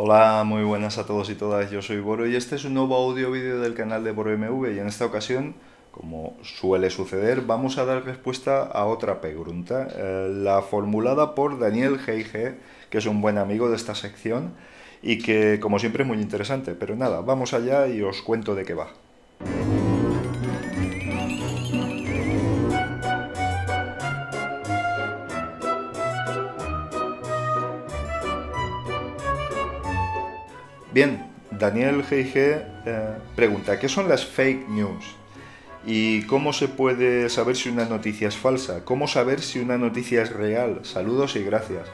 Hola, muy buenas a todos y todas, yo soy Boro y este es un nuevo audio vídeo del canal de Boro MV y en esta ocasión, como suele suceder, vamos a dar respuesta a otra pregunta, eh, la formulada por Daniel G.I.G., que es un buen amigo de esta sección y que como siempre es muy interesante, pero nada, vamos allá y os cuento de qué va. Bien, Daniel G.G. Eh, pregunta, ¿qué son las fake news? ¿Y cómo se puede saber si una noticia es falsa? ¿Cómo saber si una noticia es real? Saludos y gracias.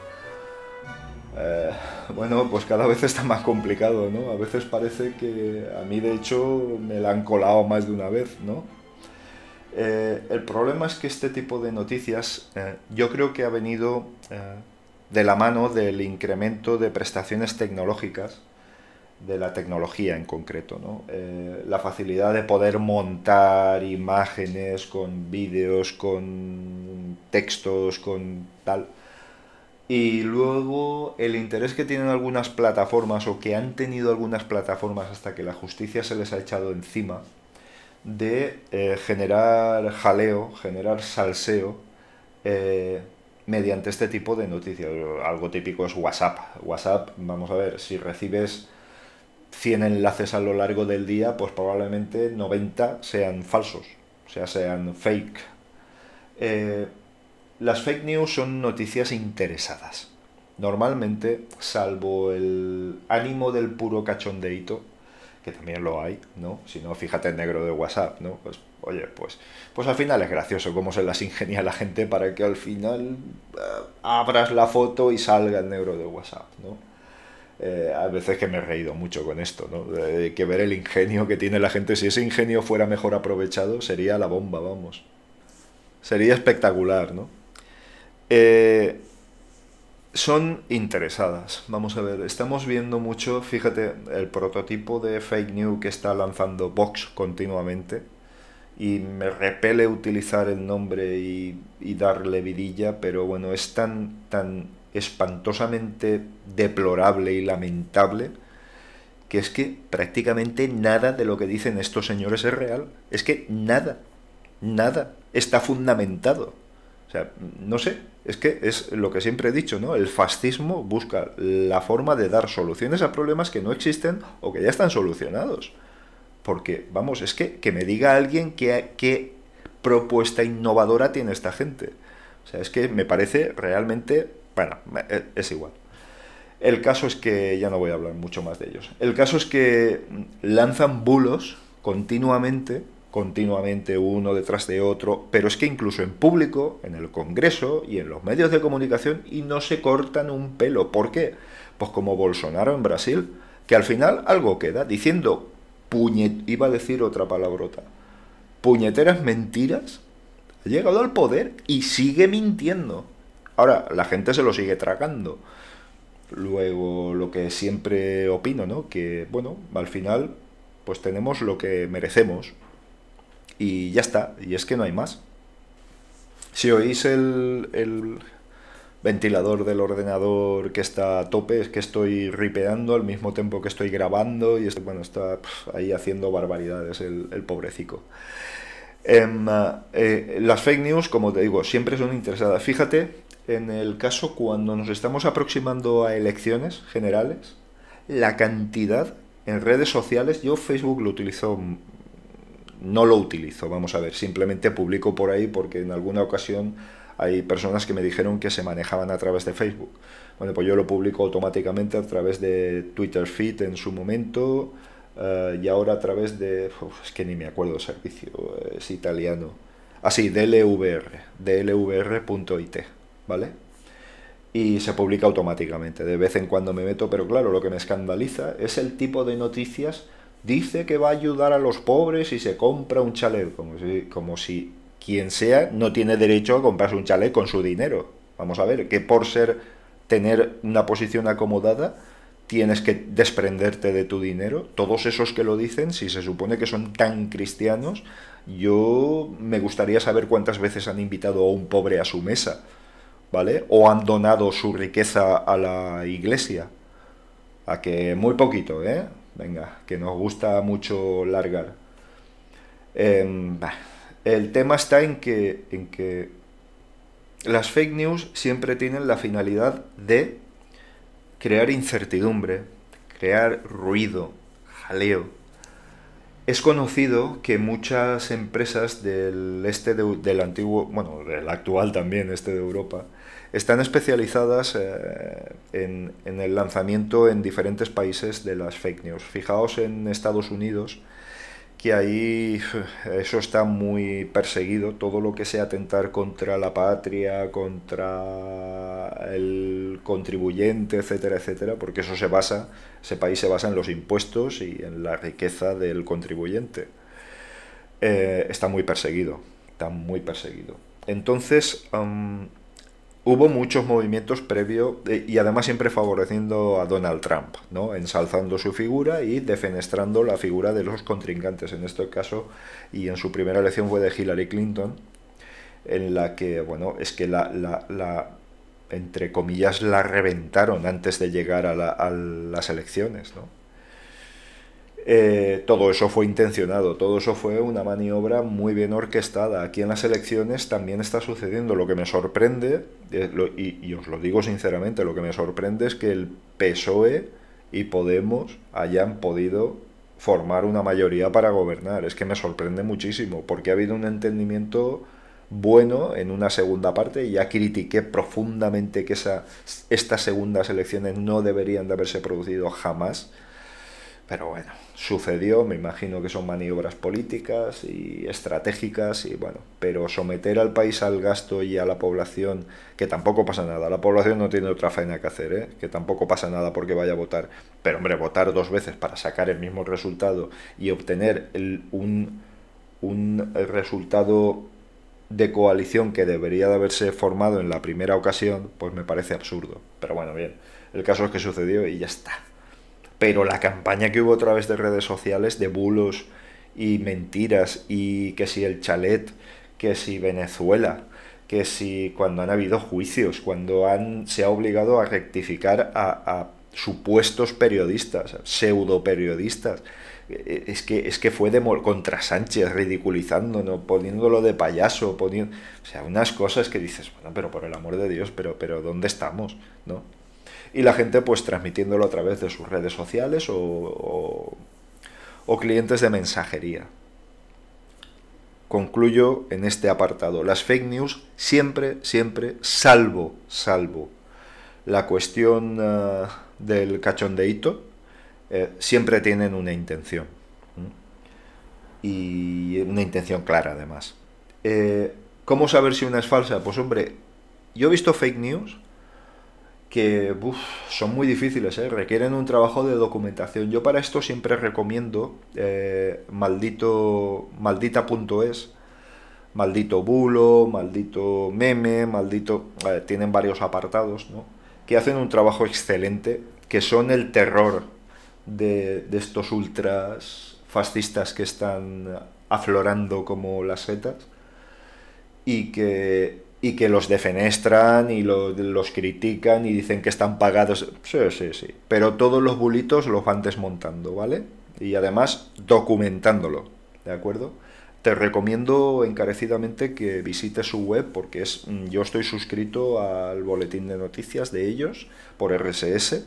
Eh, bueno, pues cada vez está más complicado, ¿no? A veces parece que a mí de hecho me la han colado más de una vez, ¿no? Eh, el problema es que este tipo de noticias yo creo que ha venido de la mano del incremento de prestaciones tecnológicas de la tecnología en concreto, ¿no? Eh, la facilidad de poder montar imágenes con vídeos, con textos, con tal. Y luego el interés que tienen algunas plataformas o que han tenido algunas plataformas hasta que la justicia se les ha echado encima de eh, generar jaleo, generar salseo eh, mediante este tipo de noticias. Algo típico es WhatsApp. WhatsApp, vamos a ver, si recibes 100 enlaces a lo largo del día, pues probablemente 90 sean falsos, o sea, sean fake. Eh, las fake news son noticias interesadas. Normalmente, salvo el ánimo del puro cachondeito, que también lo hay, ¿no? Si no, fíjate en negro de WhatsApp, ¿no? Pues, oye, pues, pues al final es gracioso cómo se las ingenia la gente para que al final eh, abras la foto y salga el negro de WhatsApp, ¿no? Eh, a veces que me he reído mucho con esto, ¿no? De que ver el ingenio que tiene la gente, si ese ingenio fuera mejor aprovechado, sería la bomba, vamos. Sería espectacular, ¿no? Eh, son interesadas. Vamos a ver, estamos viendo mucho, fíjate, el prototipo de fake news que está lanzando Vox continuamente. Y me repele utilizar el nombre y, y darle vidilla, pero bueno, es tan, tan espantosamente deplorable y lamentable que es que prácticamente nada de lo que dicen estos señores es real. Es que nada, nada está fundamentado. O sea, no sé, es que es lo que siempre he dicho, ¿no? El fascismo busca la forma de dar soluciones a problemas que no existen o que ya están solucionados. Porque, vamos, es que que me diga alguien qué propuesta innovadora tiene esta gente. O sea, es que me parece realmente bueno, e, es igual. El caso es que ya no voy a hablar mucho más de ellos. El caso es que lanzan bulos continuamente, continuamente uno detrás de otro, pero es que incluso en público, en el Congreso y en los medios de comunicación, y no se cortan un pelo. ¿Por qué? Pues como Bolsonaro en Brasil, que al final algo queda diciendo puñet, iba a decir otra palabrota, puñeteras mentiras, ha llegado al poder y sigue mintiendo. Ahora, la gente se lo sigue tragando. Luego, lo que siempre opino, ¿no? Que, bueno, al final, pues tenemos lo que merecemos. Y ya está, y es que no hay más. Si oís el, el ventilador del ordenador que está a tope, es que estoy ripeando al mismo tiempo que estoy grabando y bueno, está ahí haciendo barbaridades el, el pobrecico. Em, eh, las fake news, como te digo, siempre son interesadas. Fíjate en el caso cuando nos estamos aproximando a elecciones generales, la cantidad en redes sociales, yo Facebook lo utilizo, no lo utilizo, vamos a ver, simplemente publico por ahí porque en alguna ocasión hay personas que me dijeron que se manejaban a través de Facebook. Bueno, pues yo lo publico automáticamente a través de Twitter Feed en su momento eh, y ahora a través de, es que ni me acuerdo el servicio, es italiano. Así, ah, DLVR, dlvr.it. ¿vale? Y se publica automáticamente. De vez en cuando me meto, pero claro, lo que me escandaliza es el tipo de noticias. Dice que va a ayudar a los pobres y se compra un chalet, como si, como si quien sea no tiene derecho a comprarse un chalet con su dinero. Vamos a ver, que por ser tener una posición acomodada tienes que desprenderte de tu dinero. Todos esos que lo dicen, si se supone que son tan cristianos, yo me gustaría saber cuántas veces han invitado a un pobre a su mesa. ¿Vale? O han donado su riqueza a la iglesia. A que muy poquito, ¿eh? Venga, que nos gusta mucho largar. Em, el tema está en que, en que las fake news siempre tienen la finalidad de crear incertidumbre, crear ruido, jaleo. Es conocido que muchas empresas del este del antiguo, bueno, del actual también este de Europa, están especializadas eh, en, en, el lanzamiento en diferentes países de las fake news. Fijaos en Estados Unidos, que ahí eso está muy perseguido, todo lo que sea atentar contra la patria, contra el contribuyente, etcétera, etcétera, porque eso se basa, ese país se basa en los impuestos y en la riqueza del contribuyente. Eh, está muy perseguido, está muy perseguido. Entonces, hubo muchos movimientos previo eh, y además siempre favoreciendo a Donald Trump, ¿no? ensalzando su figura y defenestrando la figura de los contrincantes. En este caso, y en su primera elección fue de Hillary Clinton, en la que, bueno, es que la, la, entre comillas, la reventaron antes de llegar a, a las elecciones, ¿no? Eh, todo eso fue intencionado, todo eso fue una maniobra muy bien orquestada. Aquí en las elecciones también está sucediendo. Lo que me sorprende, eh, y, os lo digo sinceramente, lo que me sorprende es que el PSOE y Podemos hayan podido formar una mayoría para gobernar. Es que me sorprende muchísimo, porque ha habido un entendimiento bueno en una segunda parte. Ya critiqué profundamente que esa, estas segundas elecciones no deberían de haberse producido jamás pero bueno, sucedió, me imagino que son maniobras políticas y estratégicas y bueno, pero someter al país al gasto y a la población, que tampoco pasa nada, la población no tiene otra faena que hacer, ¿eh? que tampoco pasa nada porque vaya a votar, pero hombre, votar dos veces para sacar el mismo resultado y obtener un, un resultado de coalición que debería de haberse formado en la primera ocasión, pues me parece absurdo. Pero bueno, bien, el caso es que sucedió y ya está pero la campaña que hubo a través de redes sociales de bulos y mentiras y que si el chalet, que si Venezuela, que si cuando han habido juicios, cuando han, se ha obligado a rectificar a, supuestos periodistas, pseudo periodistas, e, es que, es que fue de contra Sánchez, ridiculizándolo, poniéndolo de payaso, poniendo, o sea, unas cosas que dices, bueno, pero por el amor de Dios, pero, pero ¿dónde estamos? ¿no? Y la gente pues transmitiéndolo a través de sus redes sociales o, o, clientes de mensajería. Concluyo en este apartado. Las fake news siempre, siempre, salvo, salvo la cuestión uh, del cachondeíto, eh, siempre tienen una intención. Y una intención clara además. Eh, ¿Cómo saber si una es falsa? Pues hombre, yo he visto fake news que son muy difíciles, ¿eh? requieren un trabajo de documentación. Yo para esto siempre recomiendo eh, maldito maldita.es, maldito bulo, maldito meme, maldito... tienen varios apartados, ¿no? Que hacen un trabajo excelente, que son el terror de, de estos ultras fascistas que están aflorando como las setas y que y que los defenestran y los critican y dicen que están pagados. Sí, sí, sí. Pero todos los bulitos los van desmontando, ¿vale? Y además documentándolo, ¿de acuerdo? Te recomiendo encarecidamente que visites su web porque es mm, yo estoy suscrito al boletín de noticias de ellos por RSS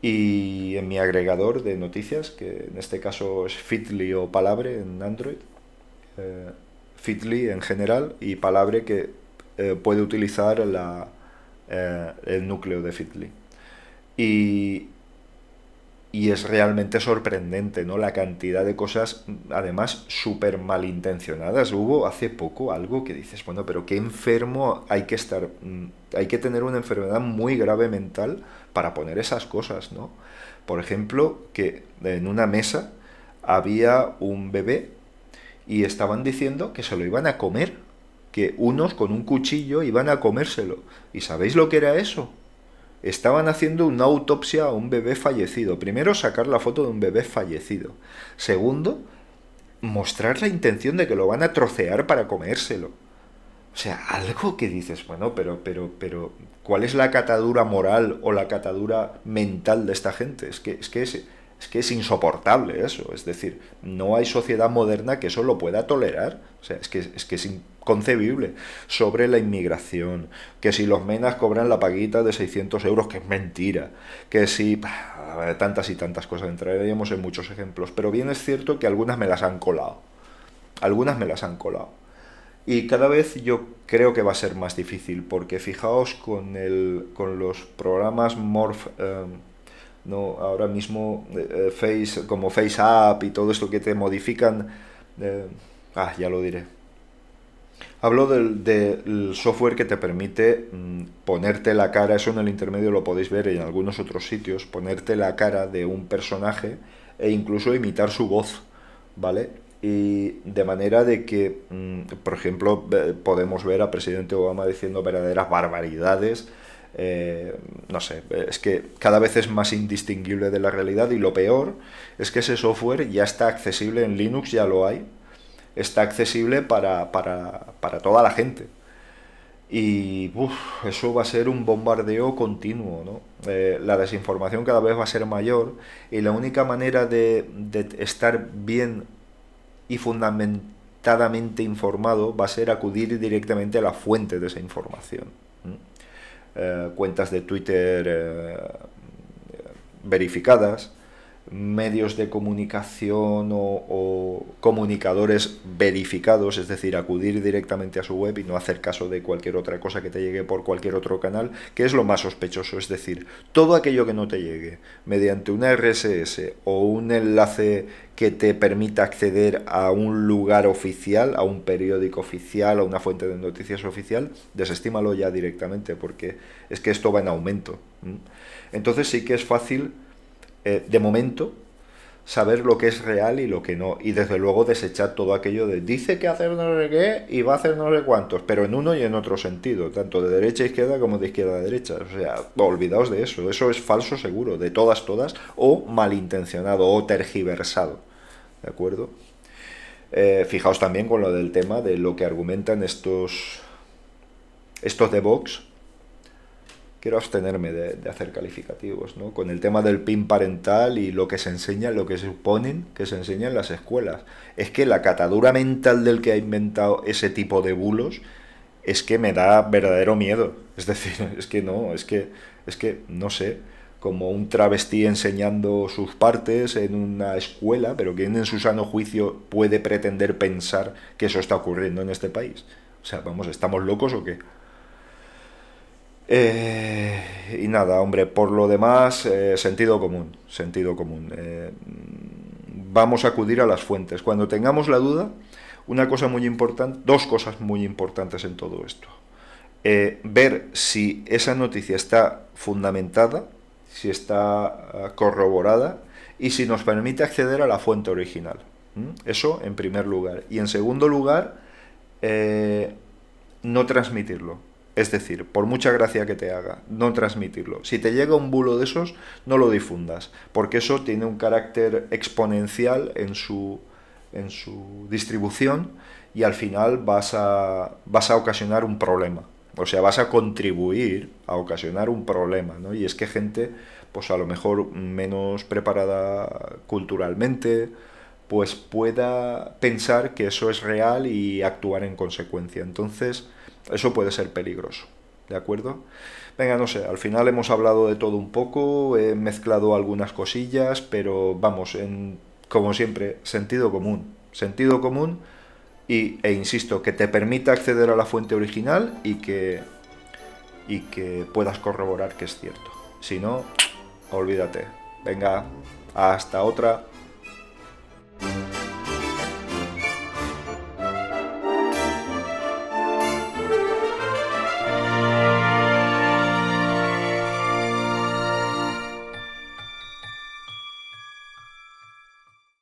y en mi agregador de noticias, que en este caso es Fitly o Palabre en Android. Eh, Fitly en general y Palabre que eh, puede utilizar la, eh, el núcleo de Fitly. Y, y es realmente sorprendente, ¿no? La cantidad de cosas, además, súper malintencionadas. Hubo hace poco algo que dices, bueno, pero qué enfermo hay que estar, mm, hay que tener una enfermedad muy grave mental para poner esas cosas, ¿no? Por ejemplo, que en una mesa había un bebé y estaban diciendo que se lo iban a comer que unos con un cuchillo iban a comérselo. ¿Y sabéis lo que era eso? Estaban haciendo una autopsia a un bebé fallecido. Primero, sacar la foto de un bebé fallecido. Segundo, mostrar la intención de que lo van a trocear para comérselo. O sea, algo que dices, bueno, pero, pero, pero, ¿cuál es la catadura moral o la catadura mental de esta gente? Es que es, que es, es, que es insoportable eso. Es decir, no hay sociedad moderna que eso lo pueda tolerar. O sea, es que es, que es inconcebible. Sobre la inmigración, que si los menas cobran la paguita de 600 euros, que es mentira. Que si... Tantas y tantas cosas, entraríamos en muchos ejemplos. Pero bien es cierto que algunas me las han colado. Algunas me las han colado. Y cada vez yo creo que va a ser más difícil, porque fijaos con, el, con los programas Morph, em, no, ahora mismo eh, Face, como FaceApp y todo esto que te modifican, eh, ah, ya lo diré. Hablo del, del, software que te permite mm, ponerte la cara, eso en el intermedio lo podéis ver en algunos otros sitios, ponerte la cara de un personaje e incluso imitar su voz, ¿vale? y de manera de que, mm, por ejemplo, podemos ver a presidente Obama diciendo verdaderas barbaridades. Eh, no sé, es que cada vez es más indistinguible de la realidad y lo peor es que ese software ya está accesible en Linux, ya lo hay, está accesible para, toda la gente. Y eso va a ser un bombardeo continuo, ¿no? Eh, la desinformación cada vez va a ser mayor y la única manera de, de estar bien y fundamentadamente informado va a ser acudir directamente a la fuente de esa información. Eh, cuentas de Twitter eh, verificadas, medios de comunicación o, comunicadores verificados, es decir, acudir directamente a su web y no hacer caso de cualquier otra cosa que te llegue por cualquier otro canal, que es lo más sospechoso, es decir, todo aquello que no te llegue mediante una RSS o un enlace que te permita acceder a un lugar oficial, a un periódico oficial, a una fuente de noticias oficial, desestímalo ya directamente porque es que esto va en aumento. Entonces sí que es fácil eh, de momento, saber lo que es real y lo que no. Y desde luego desechar todo aquello de dice que hacer no sé qué y va a hacer no sé cuántos, pero en uno y en otro sentido, tanto de derecha a izquierda como de izquierda a derecha. O sea, olvidaos de eso. Eso es falso seguro, de todas, todas, o malintencionado o tergiversado. ¿De acuerdo? Eh, fijaos también con lo del tema de lo que argumentan estos, estos de Vox quiero abstenerme de, hacer calificativos, ¿no? Con el tema del PIN parental y lo que se enseña, lo que se suponen que se enseña en las escuelas. Es que la catadura mental del que ha inventado ese tipo de bulos es que me da verdadero miedo. Es decir, es que no, es que, es que, no sé, como un travesti enseñando sus partes en una escuela, pero ¿quién en su sano juicio puede pretender pensar que eso está ocurriendo en este país? O sea, vamos, ¿estamos locos o qué? Eh, y nada, hombre, por lo demás, eh, sentido común, sentido común. Eh, vamos a acudir a las fuentes. Cuando tengamos la duda, una cosa muy importante, dos cosas muy importantes en todo esto. ver si esa noticia está fundamentada, si está corroborada y si nos permite acceder a la fuente original. Eso en primer lugar. Y en segundo lugar, no transmitirlo es decir, por mucha gracia que te haga, no transmitirlo. Si te llega un bulo de esos, no lo difundas, porque eso tiene un carácter exponencial en su, en su distribución y al final vas a, vas a ocasionar un problema. O sea, vas a contribuir a ocasionar un problema, ¿no? Y es que gente, pues a lo mejor menos preparada culturalmente, pues pueda pensar que eso es real y actuar en consecuencia. Entonces, eso puede ser peligroso, ¿de acuerdo? Venga, no sé, al final hemos hablado de todo un poco, he mezclado algunas cosillas, pero vamos, en, como siempre, sentido común. Sentido común y, e insisto, que te permita acceder a la fuente original y que, y que puedas corroborar que es cierto. Si no, olvídate. Venga, hasta otra.